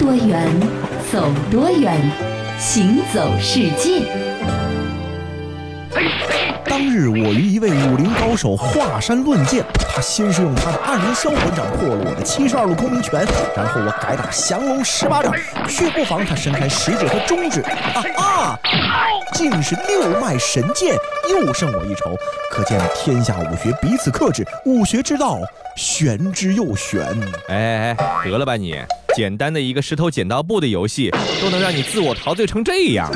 多远，走多远，行走世界。当日，我与一位武林高手华山论剑，他先是用他的暗龙销魂掌破了我的七十二路空明拳，然后我改打降龙十八掌，却不妨他伸开食指和中指，啊啊！竟是六脉神剑，又胜我一筹。可见天下武学彼此克制，武学之道玄之又玄。哎哎哎，得了吧你！简单的一个石头剪刀布的游戏，都能让你自我陶醉成这样。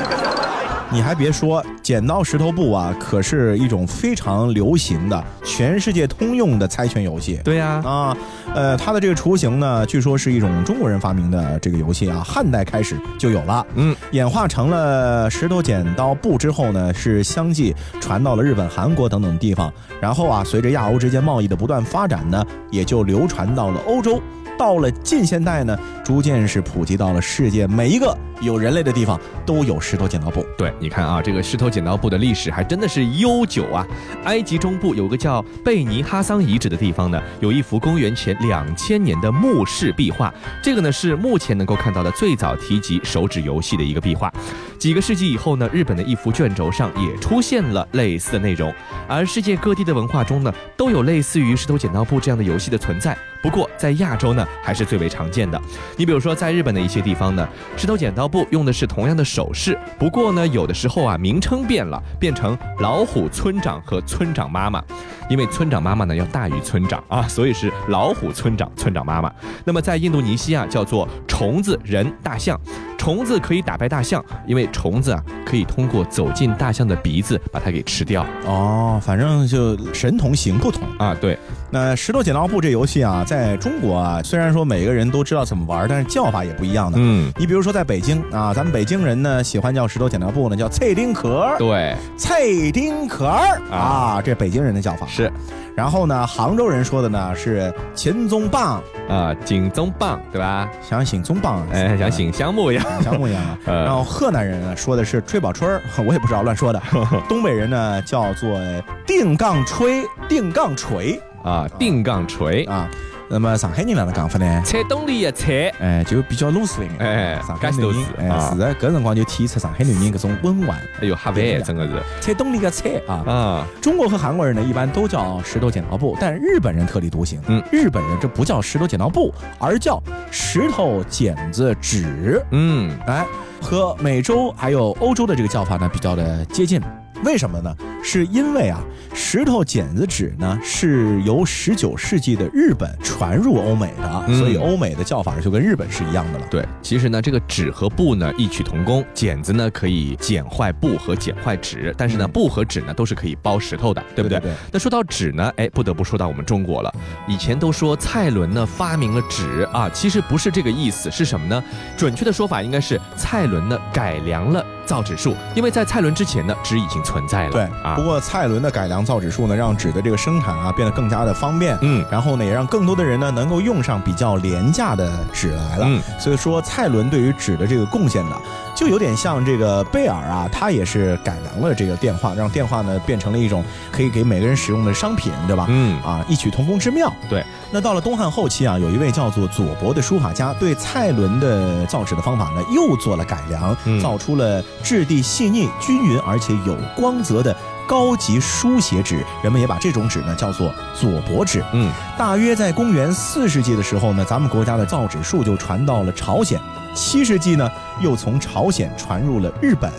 你还别说，剪刀石头布啊，可是一种非常流行的、全世界通用的猜拳游戏。对呀，啊，呃，它的这个雏形呢，据说是一种中国人发明的这个游戏啊，汉代开始就有了。嗯，演化成了石头剪刀布之后呢，是相继传到了日本、韩国等等地方，然后啊，随着亚欧之间贸易的不断发展呢，也就流传到了欧洲。到了近现代呢，逐渐是普及到了世界每一个有人类的地方都有石头剪刀布。对，你看啊，这个石头剪刀布的历史还真的是悠久啊。埃及中部有个叫贝尼哈桑遗址的地方呢，有一幅公元前两千年的墓室壁画，这个呢是目前能够看到的最早提及手指游戏的一个壁画。几个世纪以后呢，日本的一幅卷轴上也出现了类似的内容，而世界各地的文化中呢，都有类似于石头剪刀布这样的游戏的存在。不过在亚洲呢，还是最为常见的。你比如说，在日本的一些地方呢，石头剪刀布用的是同样的手势，不过呢，有的时候啊，名称变了，变成老虎村长和村长妈妈，因为村长妈妈呢要大于村长啊，所以是老虎村长、村长妈妈。那么在印度尼西亚叫做虫子人大象。虫子可以打败大象，因为虫子啊可以通过走进大象的鼻子把它给吃掉。哦，反正就神同行不同啊。对，那石头剪刀布这游戏啊，在中国啊，虽然说每个人都知道怎么玩，但是叫法也不一样的。嗯，你比如说在北京啊，咱们北京人呢喜欢叫石头剪刀布呢，叫脆丁壳。对，脆丁壳啊，这北京人的叫法是。然后呢，杭州人说的呢是秦宗棒啊，景宗棒，对吧？像醒宗棒，哎，像醒香木一样，香木一样。然后河南人呢说的是吹宝春儿，我也不知道乱说的。东北人呢叫做定杠吹，定杠锤啊，定杠锤啊。那么上海人哪能讲法呢？菜东里的菜，哎，就比较鲁实一点。哎，上海女人，哎，是的，搿辰光就体现出上海女人搿种温婉。哎呦，哈喂，真的是菜东里的菜啊！啊，中国和韩国人呢，一般都叫石头剪刀布，但日本人特立独行。嗯，日本人这不叫石头剪刀布，而叫石头剪子纸。嗯，哎，和美洲还有欧洲的这个叫法呢，比较的接近。为什么呢？是因为啊，石头剪子纸呢是由十九世纪的日本传入欧美的，所以欧美的叫法就跟日本是一样的了。对，其实呢，这个纸和布呢异曲同工，剪子呢可以剪坏布和剪坏纸，但是呢，布和纸呢都是可以包石头的，对不对？对。那说到纸呢，哎，不得不说到我们中国了。以前都说蔡伦呢发明了纸啊，其实不是这个意思，是什么呢？准确的说法应该是蔡伦呢改良了。造纸术，因为在蔡伦之前呢，纸已经存在了。对啊，不过蔡伦的改良造纸术呢，让纸的这个生产啊变得更加的方便。嗯，然后呢，也让更多的人呢能够用上比较廉价的纸来了。嗯，所以说蔡伦对于纸的这个贡献呢。就有点像这个贝尔啊，他也是改良了这个电话，让电话呢变成了一种可以给每个人使用的商品，对吧？嗯，啊，异曲同工之妙。对。那到了东汉后期啊，有一位叫做左伯的书法家，对蔡伦的造纸的方法呢又做了改良，造出了质地细腻、均匀而且有光泽的高级书写纸。人们也把这种纸呢叫做左伯纸。嗯，大约在公元四世纪的时候呢，咱们国家的造纸术就传到了朝鲜。七世纪呢，又从朝鲜传入了日本。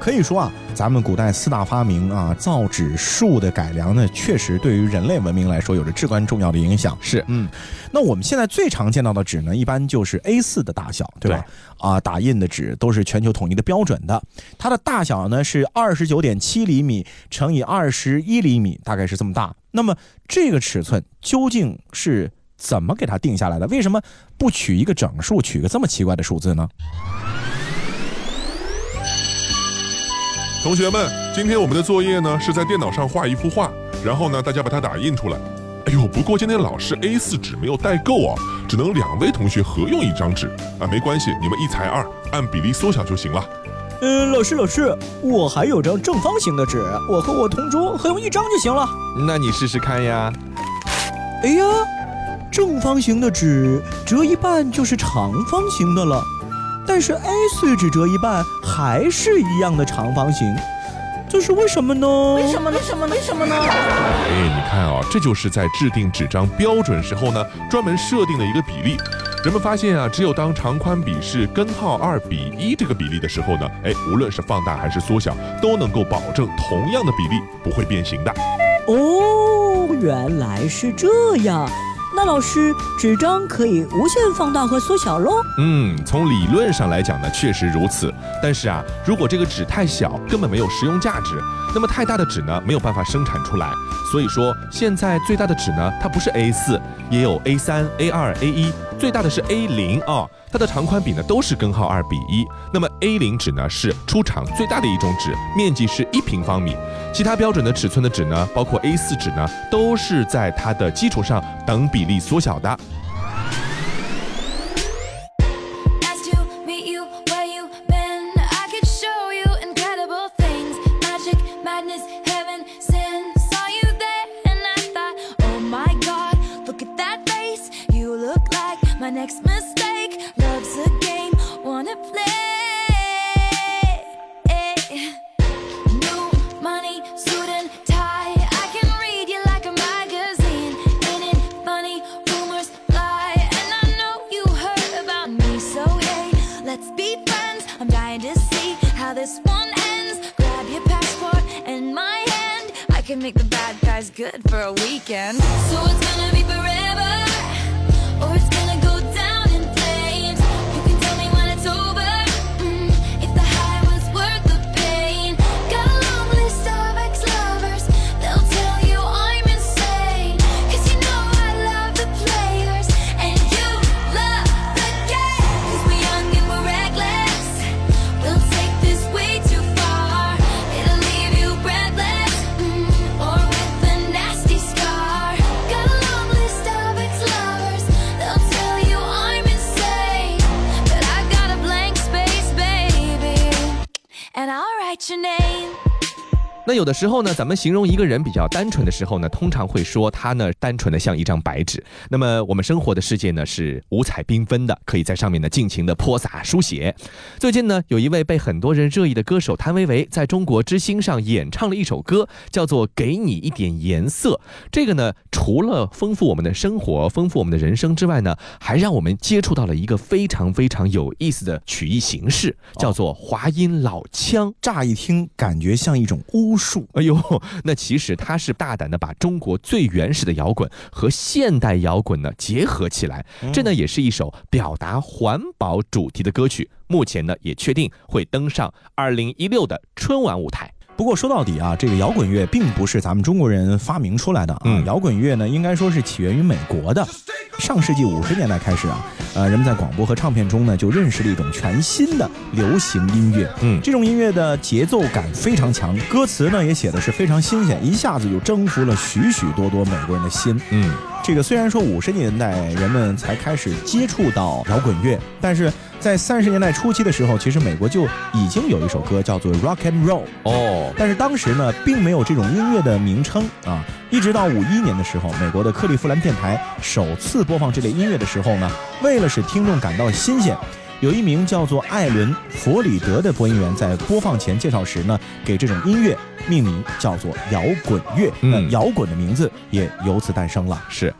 可以说啊，咱们古代四大发明啊，造纸术的改良呢，确实对于人类文明来说有着至关重要的影响。是，嗯，那我们现在最常见到的纸呢，一般就是 A4 的大小，对吧？啊，打印的纸都是全球统一的标准的。它的大小呢是二十九点七厘米乘以二十一厘米，大概是这么大。那么这个尺寸究竟是？怎么给它定下来的？为什么不取一个整数，取个这么奇怪的数字呢？同学们，今天我们的作业呢是在电脑上画一幅画，然后呢大家把它打印出来。哎呦，不过今天老师 A4 纸没有带够啊，只能两位同学合用一张纸啊，没关系，你们一裁二，按比例缩小就行了。嗯，老师老师，我还有张正方形的纸，我和我同桌合用一张就行了。那你试试看呀。哎呀！正方形的纸折一半就是长方形的了，但是 A4 纸折一半还是一样的长方形，这是为什么呢？为什么？为什么？为什么呢？哎，你看啊、这就是在制定纸张标准时候呢，专门设定的一个比例。人们发现啊，只有当长宽比是根号二比一这个比例的时候呢，哎，无论是放大还是缩小，都能够保证同样的比例不会变形的。哦，原来是这样。那老师，纸张可以无限放大和缩小喽？嗯，从理论上来讲呢，确实如此。但是啊，如果这个纸太小，根本没有实用价值；那么太大的纸呢，没有办法生产出来。所以说，现在最大的纸呢，它不是 A 四，也有 A 三、A 二、A 一，最大的是 A 零啊。它的长宽比呢都是根号二比一。那么 A 零纸呢是出厂最大的一种纸，面积是一平方米。其他标准的尺寸的纸呢，包括 A 四纸呢，都是在它的基础上等比例缩小的。For a weekend. So 那有的时候呢，咱们形容一个人比较单纯的时候呢，通常会说他呢单纯的像一张白纸。那么我们生活的世界呢是五彩缤纷的，可以在上面呢尽情的泼洒书写。最近呢，有一位被很多人热议的歌手谭维维，在中国之星上演唱了一首歌，叫做《给你一点颜色》。这个呢，除了丰富我们的生活、丰富我们的人生之外呢，还让我们接触到了一个非常非常有意思的曲艺形式，叫做华阴老腔。乍一听感觉像一种巫术。哎呦，那其实他是大胆的把中国最原始的摇滚和现代摇滚呢结合起来，这呢也是一首表达环保主题的歌曲。目前呢也确定会登上二零一六的春晚舞台。不过说到底啊，这个摇滚乐并不是咱们中国人发明出来的啊，嗯摇滚乐呢应该说是起源于美国的。上世纪五十年代开始啊，呃，人们在广播和唱片中呢就认识了一种全新的流行音乐。嗯这种音乐的节奏感非常强，歌词呢也写的是非常新鲜，一下子就征服了许许多多美国人的心。嗯，这个虽然说五十年代人们才开始接触到摇滚乐，但是在三十年代初期的时候，其实美国就已经有一首歌叫做 Rock and Roll。哦，但是当时呢，并没有这种音乐的名称啊。一直到五一年的时候，美国的克利夫兰电台首次播放这类音乐的时候呢，为了使听众感到新鲜，有一名叫做艾伦·弗里德的播音员在播放前介绍时呢，给这种音乐命名叫做摇滚乐。嗯那摇滚的名字也由此诞生了。是。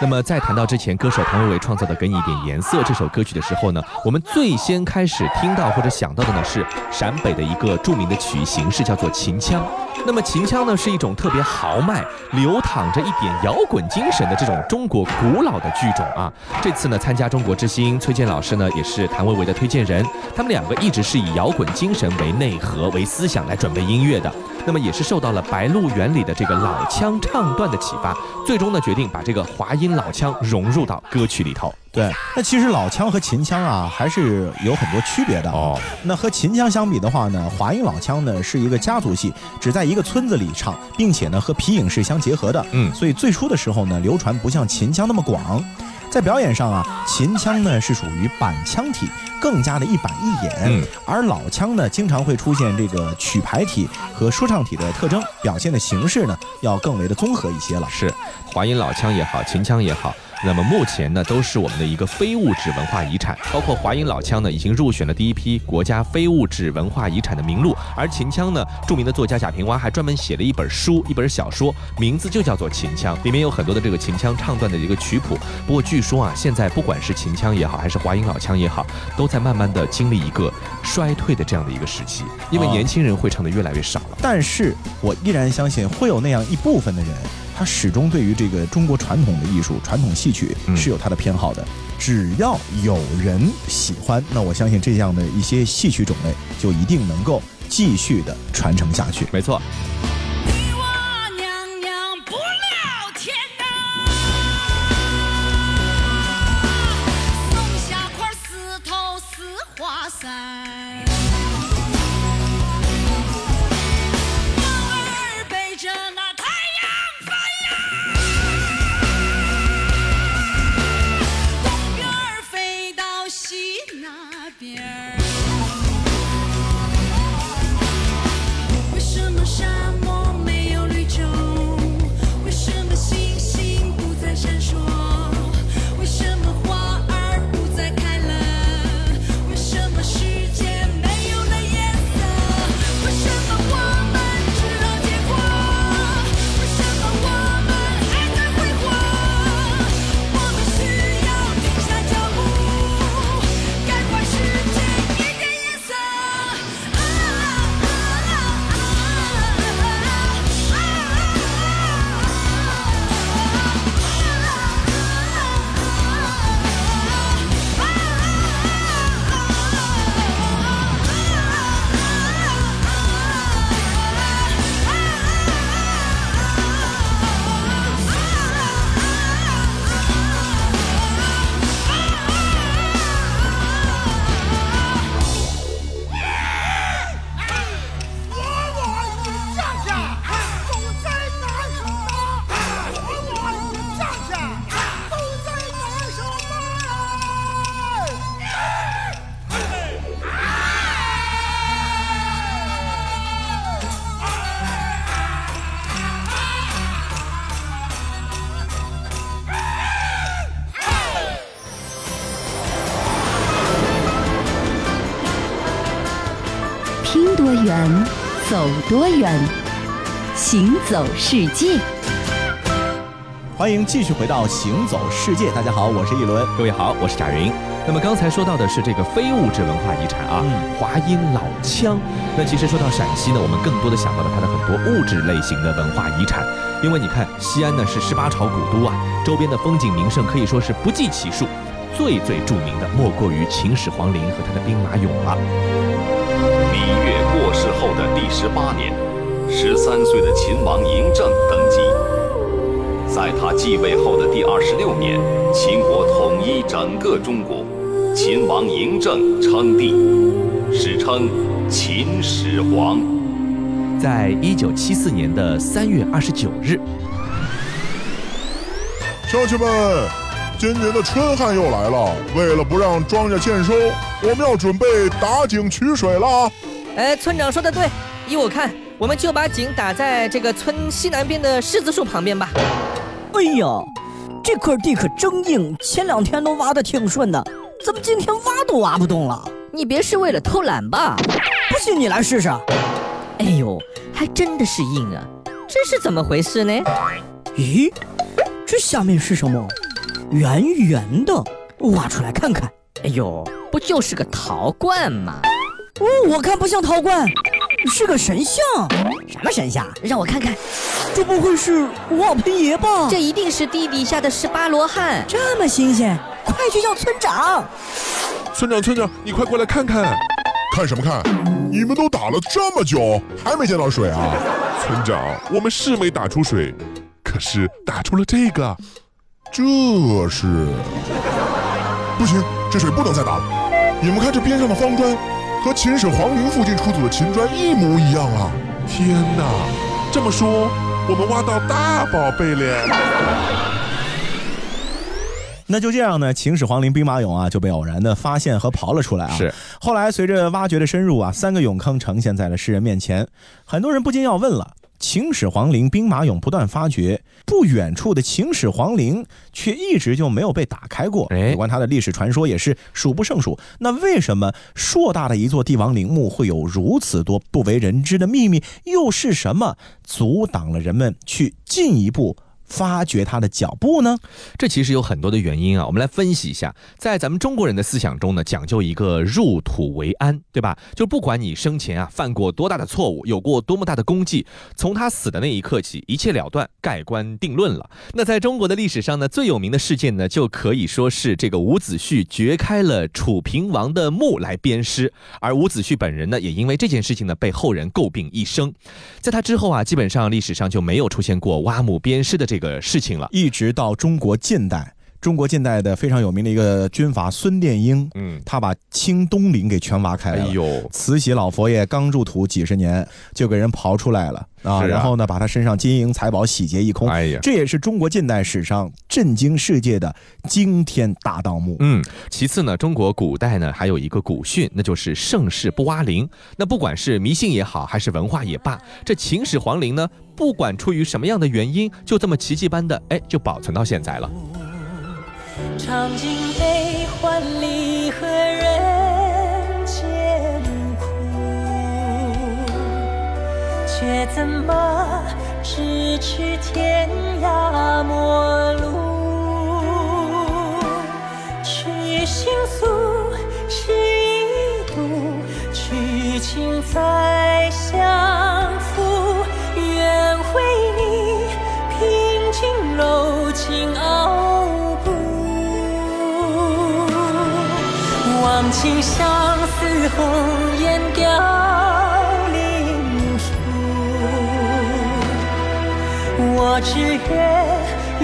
那么在谈到之前歌手谭维维创造的《给你一点颜色》这首歌曲的时候呢，我们最先开始听到或者想到的呢是陕北的一个著名的曲艺形式，叫做秦腔。那么秦腔呢是一种特别豪迈、流淌着一点摇滚精神的这种中国古老的剧种啊。这次呢参加中国之星，崔健老师呢也是谭维维的推荐人，他们两个一直是以摇滚精神为内核、为思想来准备音乐的。那么也是受到了《白鹿原》里的这个老腔唱段的启发，最终呢决定把这个华阴老腔融入到歌曲里头。对，那其实老腔和秦腔啊，还是有很多区别的哦。那和秦腔相比的话呢，华阴老腔呢是一个家族戏，只在一个村子里唱，并且呢和皮影是相结合的。嗯所以最初的时候呢，流传不像秦腔那么广。在表演上啊，秦腔呢是属于板腔体，更加的一板一眼，嗯而老腔呢经常会出现这个曲牌体和说唱体的特征，表现的形式呢要更为的综合一些了。是，华阴老腔也好，秦腔也好，那么目前呢，都是我们的一个非物质文化遗产，包括华阴老腔呢，已经入选了第一批国家非物质文化遗产的名录。而秦腔呢，著名的作家贾平凹还专门写了一本书，一本小说，名字就叫做《秦腔》，里面有很多的这个秦腔唱段的一个曲谱。不过据说啊，现在不管是秦腔也好，还是华阴老腔也好，都在慢慢的经历一个衰退的这样的一个时期，因为哦年轻人会唱的越来越少了。但是我依然相信会有那样一部分的人，他始终对于这个中国传统的艺术、传统戏曲嗯是有他的偏好的。只要有人喜欢，那我相信这样的一些戏曲种类就一定能够继续的传承下去。没错，多远，行走世界。欢迎继续回到《行走世界》，大家好，我是一轮。各位好，我是贾云。那么刚才说到的是这个非物质文化遗产啊，嗯华阴老腔。那其实说到陕西呢，我们更多的想到了它的很多物质类型的文化遗产，因为你看西安呢是十八朝古都啊，周边的风景名胜可以说是不计其数。最最著名的莫过于秦始皇陵和他的兵马俑了。后的第十八年，十三岁的秦王嬴政登基。在他继位后的第二十六年，秦国统一整个中国，秦王嬴政称帝，史称秦始皇。在一九七四年的三月二十九日，乡亲们，今年的春旱又来了，为了不让庄稼欠收，我们要准备打井取水啦。哎，村长说的对，依我看，我们就把井打在这个村西南边的柿子树旁边吧。哎呀，这块地可真硬，前两天都挖的挺顺的，怎么今天挖都挖不动了？你别是为了偷懒吧？不信你来试试。哎呦，还真的是硬啊！这是怎么回事呢？咦，这下面是什么？圆圆的，挖出来看看。哎呦，不就是个陶罐吗？哦，我看不像陶罐，是个神像。什么神像？让我看看，这不会是王盆爷吧？这一定是地底下的十八罗汉。这么新鲜，快去叫村长。村长，村长，你快过来看看！看什么看？你们都打了这么久，还没见到水啊？村长，我们是没打出水，可是打出了这个，这是不行，这水不能再打了。你们看这边上的方砖，和秦始皇陵附近出土的秦砖一模一样啊！天哪，这么说，我们挖到大宝贝了。那就这样呢，秦始皇陵兵马俑啊就被偶然的发现和刨了出来啊。是。后来随着挖掘的深入啊，三个俑坑呈现在了世人面前，很多人不禁要问了：秦始皇陵兵马俑不断发掘，不远处的秦始皇陵却一直就没有被打开过。哎有关它的历史传说也是数不胜数。那为什么硕大的一座帝王陵墓会有如此多不为人知的秘密？又是什么阻挡了人们去进一步发掘他的脚步呢？这其实有很多的原因啊，我们来分析一下。在咱们中国人的思想中呢，讲究一个入土为安，对吧？就不管你生前啊犯过多大的错误，有过多么大的功绩，从他死的那一刻起，一切了断，盖棺定论了。那在中国的历史上呢，最有名的事件呢，就可以说是这个伍子胥掘开了楚平王的墓来鞭尸，而伍子胥本人呢，也因为这件事情呢，被后人诟病一生。在他之后啊，基本上历史上就没有出现过挖墓鞭尸的这个事情了。一直到中国近代，中国近代的非常有名的一个军阀孙殿英，嗯，他把清东陵给全挖开了哎了。呦，慈禧老佛爷刚入土几十年，就给人刨出来了啊！啊然后呢，把他身上金银财宝洗劫一空。哎呀这也是中国近代史上震惊世界的惊天大盗墓。嗯，其次呢，中国古代呢还有一个古训，那就是盛世不挖陵。那不管是迷信也好，还是文化也罢，这秦始皇陵呢，不管出于什么样的原因，就这么奇迹般的哎，就保存到现在了。尝尽悲欢离合人间苦，却怎么咫尺天涯陌路？月与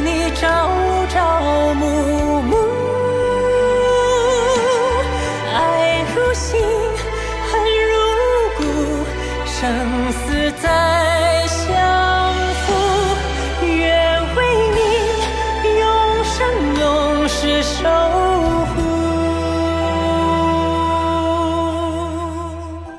你朝朝暮暮，爱如心，恨如骨，生死在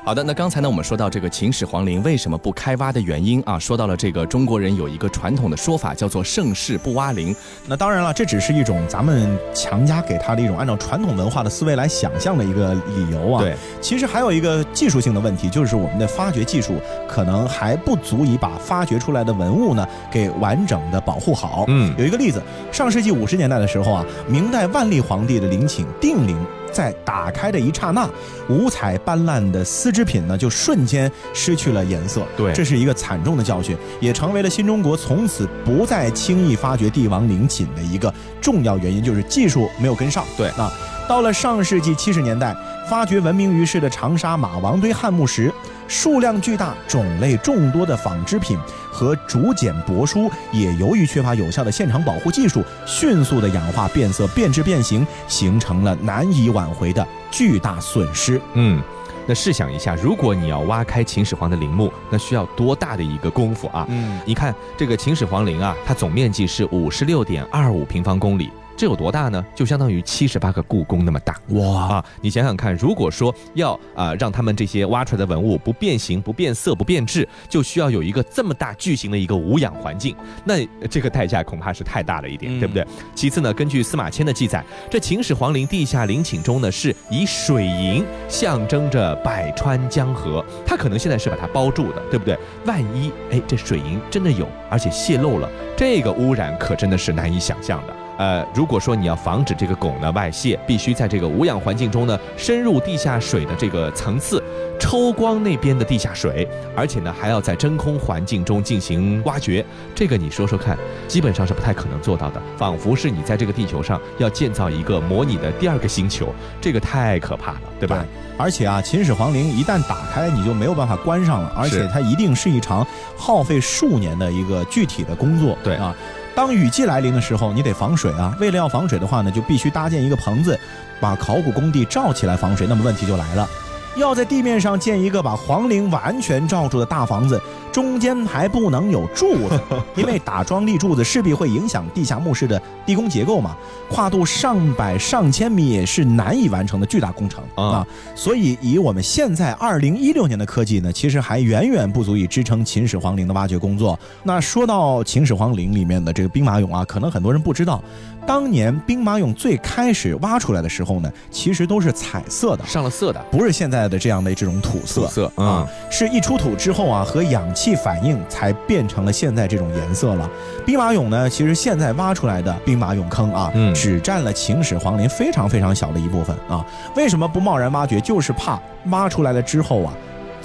好的，那刚才呢，我们说到这个秦始皇陵为什么不开挖的原因啊，说到了这个中国人有一个传统的说法，叫做盛世不挖陵。那当然了，这只是一种咱们强加给他的一种按照传统文化的思维来想象的一个理由啊。对，其实还有一个技术性的问题，就是我们的发掘技术可能还不足以把发掘出来的文物呢给完整的保护好。嗯有一个例子，上世纪五十年代的时候啊，明代万历皇帝的陵寝定陵。在打开的一刹那，五彩斑斓的丝织品呢，就瞬间失去了颜色。对这是一个惨重的教训，也成为了新中国从此不再轻易发掘帝王陵寝的一个重要原因，就是技术没有跟上。对那，到了上世纪七十年代，发掘闻名于世的长沙马王堆汉墓时，数量巨大、种类众多的纺织品和竹简帛书，也由于缺乏有效的现场保护技术，迅速的氧化变色、变质变形，形成了难以挽回的巨大损失。嗯。那试想一下，如果你要挖开秦始皇的陵墓，那需要多大的一个功夫啊！嗯，你看这个秦始皇陵啊，它总面积是五十六点二五平方公里，这有多大呢？就相当于七十八个故宫那么大。哇，啊，你想想看，如果说要啊、让他们这些挖出来的文物不变形、不变色、不变质，就需要有一个这么大巨型的一个无氧环境，那这个代价恐怕是太大了一点，嗯对不对？其次呢，根据司马迁的记载，这秦始皇陵地下陵寝中呢，是以水银象征着百川江河，它可能现在是把它包住的，对不对？万一哎这水银真的有，而且泄漏了，这个污染可真的是难以想象的。呃，如果说你要防止这个汞呢外泄，必须在这个无氧环境中呢深入地下水的这个层次，抽光那边的地下水，而且呢还要在真空环境中进行挖掘。这个你说说看，基本上是不太可能做到的，仿佛是你在这个地球上要建造一个模拟的第二个星球，这个太可怕了，对吧？而且啊，秦始皇陵一旦打开，你就没有办法关上了，而且它一定是一场耗费数年的一个具体的工作。对啊，当雨季来临的时候，你得防水啊。为了要防水的话呢，就必须搭建一个棚子，把考古工地罩起来防水。那么问题就来了，要在地面上建一个把皇陵完全罩住的大房子，中间还不能有柱子，因为打桩立柱子势必会影响地下墓室的地宫结构嘛。跨度上百上千米也是难以完成的巨大工程啊。所以以我们现在二零一六年的科技呢，其实还远远不足以支撑秦始皇陵的挖掘工作。那说到秦始皇陵里面的这个兵马俑啊，可能很多人不知道。当年兵马俑最开始挖出来的时候呢，其实都是彩色的，上了色的，不是现在的这样的这种土色。土色啊，是一出土之后啊，和氧气反应才变成了现在这种颜色了。兵马俑呢，其实现在挖出来的兵马俑坑啊，嗯只占了秦始皇陵非常非常小的一部分啊。为什么不贸然挖掘？就是怕挖出来了之后啊。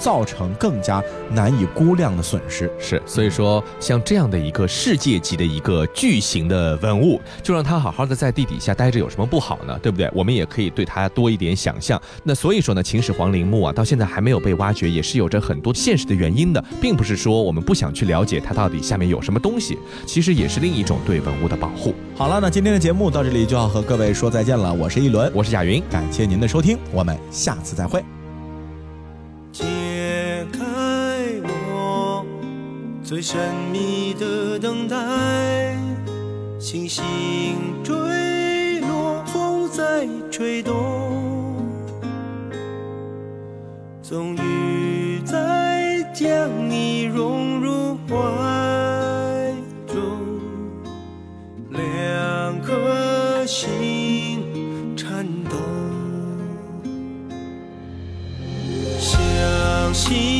造成更加难以估量的损失。是，所以说像这样的一个世界级的一个巨型的文物，就让它好好的在地底下待着有什么不好呢？对不对？我们也可以对它多一点想象。那所以说呢，秦始皇陵墓啊，到现在还没有被挖掘，也是有着很多现实的原因的，并不是说我们不想去了解它到底下面有什么东西，其实也是另一种对文物的保护。好了，那今天的节目到这里就要和各位说再见了。我是一轮，我是贾云，感谢您的收听，我们下次再会。最神秘的等待，星星坠落，风在吹动，终于在将你融入怀中，两颗心颤抖。相信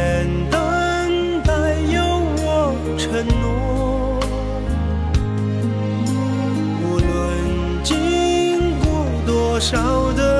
千等待有我承诺。无论经过多少的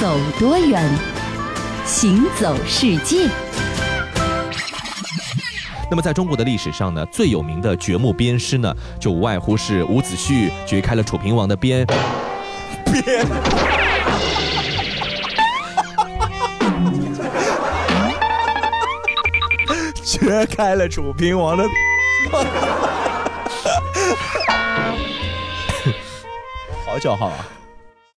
走多远，行走世界。那么在中国的历史上呢，最有名的掘墓鞭尸呢，就无外乎是伍子胥掘开了楚平王的鞭，鞭。掘开了楚平王的，好叫号啊！